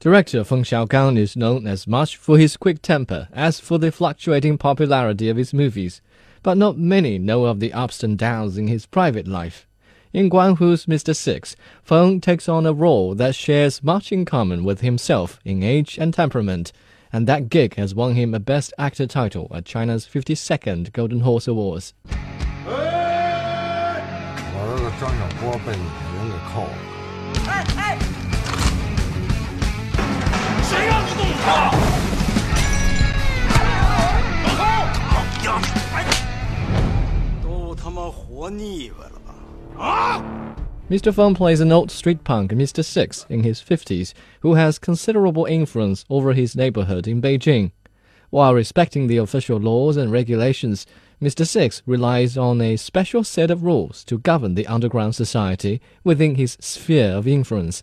Director Feng Xiaogang is known as much for his quick temper as for the fluctuating popularity of his movies, but not many know of the ups and downs in his private life. In Guan Hu's Mr. Six, Feng takes on a role that shares much in common with himself in age and temperament, and that gig has won him a Best Actor title at China's 52nd Golden Horse Awards. Mr. Feng plays an old street punk, Mr. Six, in his 50s, who has considerable influence over his neighborhood in Beijing. While respecting the official laws and regulations, Mr. Six relies on a special set of rules to govern the underground society within his sphere of influence.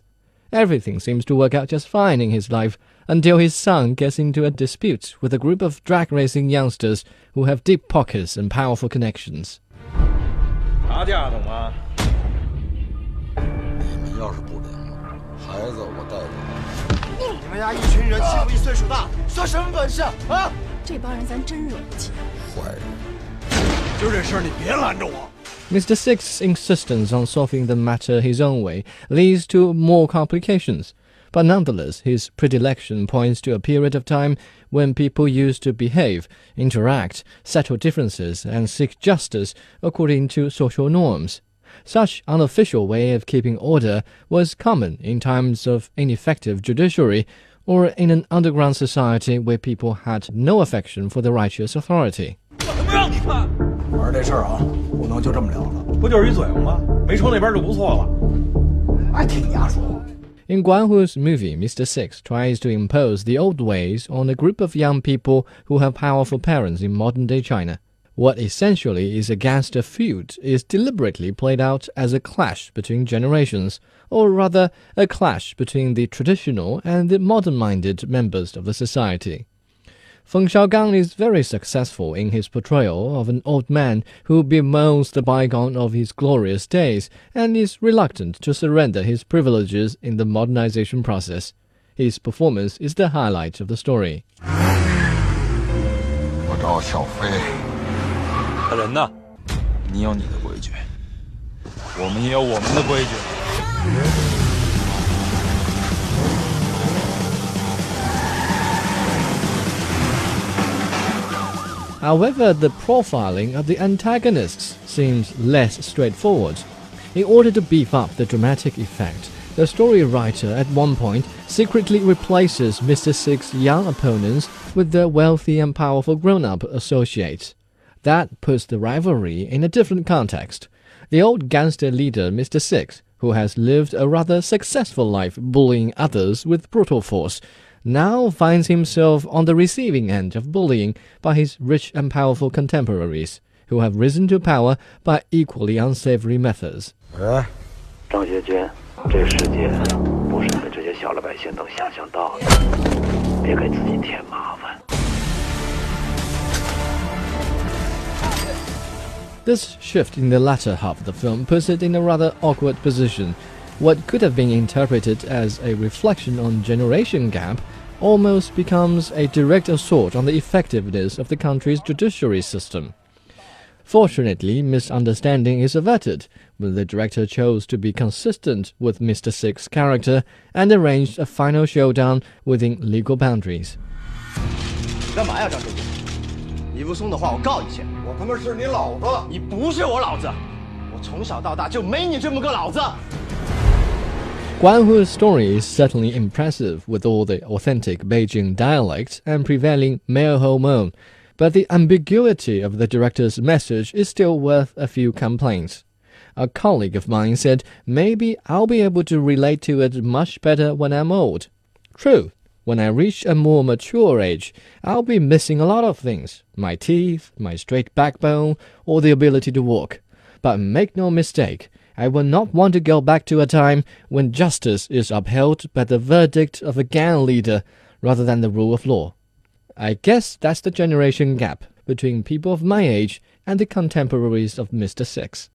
Everything seems to work out just fine in his life until his son gets into a dispute with a group of drag racing youngsters who have deep pockets and powerful connections. 打架懂吗？你们要是不领了，孩子我带走。你们家一群人欺负一岁数大，算什么本事啊？这帮人咱真惹不起。坏人，就这事儿你别拦着我。 Mr. Six's insistence on solving the matter his own way leads to more complications. But nonetheless, his predilection points to a period of time when people used to behave, interact, settle differences, and seek justice according to social norms. Such unofficial way of keeping order was common in times of ineffective judiciary or in an underground society where people had no affection for the righteous authority. 我他妈让你看，玩这事儿啊，不能就这么了了。不就是一嘴巴吗？没冲那边就不错了。爱听你丫说。 In Guan movie, Mr. Six tries to impose the old ways on a group of young people who have powerful parents in modern day China. What essentially is a gangster feud is deliberately played out as a clash between generations, or rather, a clash between the traditional and the modern minded members of the society. Feng Xiaogang is very successful in his portrayal of an old man who bemoans the bygone of his glorious days and is reluctant to surrender his privileges in the modernization process. His performance is the highlight of the story. 我找小飞，他人呢？你有你的规矩，我们也有我们的规矩。 However, the profiling of the antagonists seems less straightforward. In order to beef up the dramatic effect, the story writer at one point secretly replaces Mr. Six's young opponents with their wealthy and powerful grown up associates. That puts the rivalry in a different context. The old gangster leader, Mr. Six, who has lived a rather successful life bullying others with brutal force, now finds himself on the receiving end of bullying by his rich and powerful contemporaries, who have risen to power by equally unsavory methods. 喂，张学军，这世界不是你们这些小老百姓能想象到的，别给自己添麻烦。 This shift in the latter half of the film puts it in a rather awkward position. What could have been interpreted as a reflection on generation gap almost becomes a direct assault on the effectiveness of the country's judiciary system. Fortunately, misunderstanding is averted when the director chose to be consistent with Mr. Six's character and arranged a final showdown within legal boundaries. 你干嘛呀，张学军？你不松的话，我告你去。我他妈是你老子！你不是我老子，我从小到大就没你这么个老子。 Guan Hu's story is certainly impressive with all the authentic Beijing dialect and prevailing male hormone, but the ambiguity of the director's message is still worth a few complaints. A colleague of mine said maybe I'll be able to relate to it much better when I'm old. True, when I reach a more mature age, I'll be missing a lot of things my teeth, my straight backbone, or the ability to walk. But make no mistake, I will not want to go back to a time when justice is upheld by the verdict of a gang leader rather than the rule of law. I guess that's the generation gap between people of my age and the contemporaries of Mr. Six.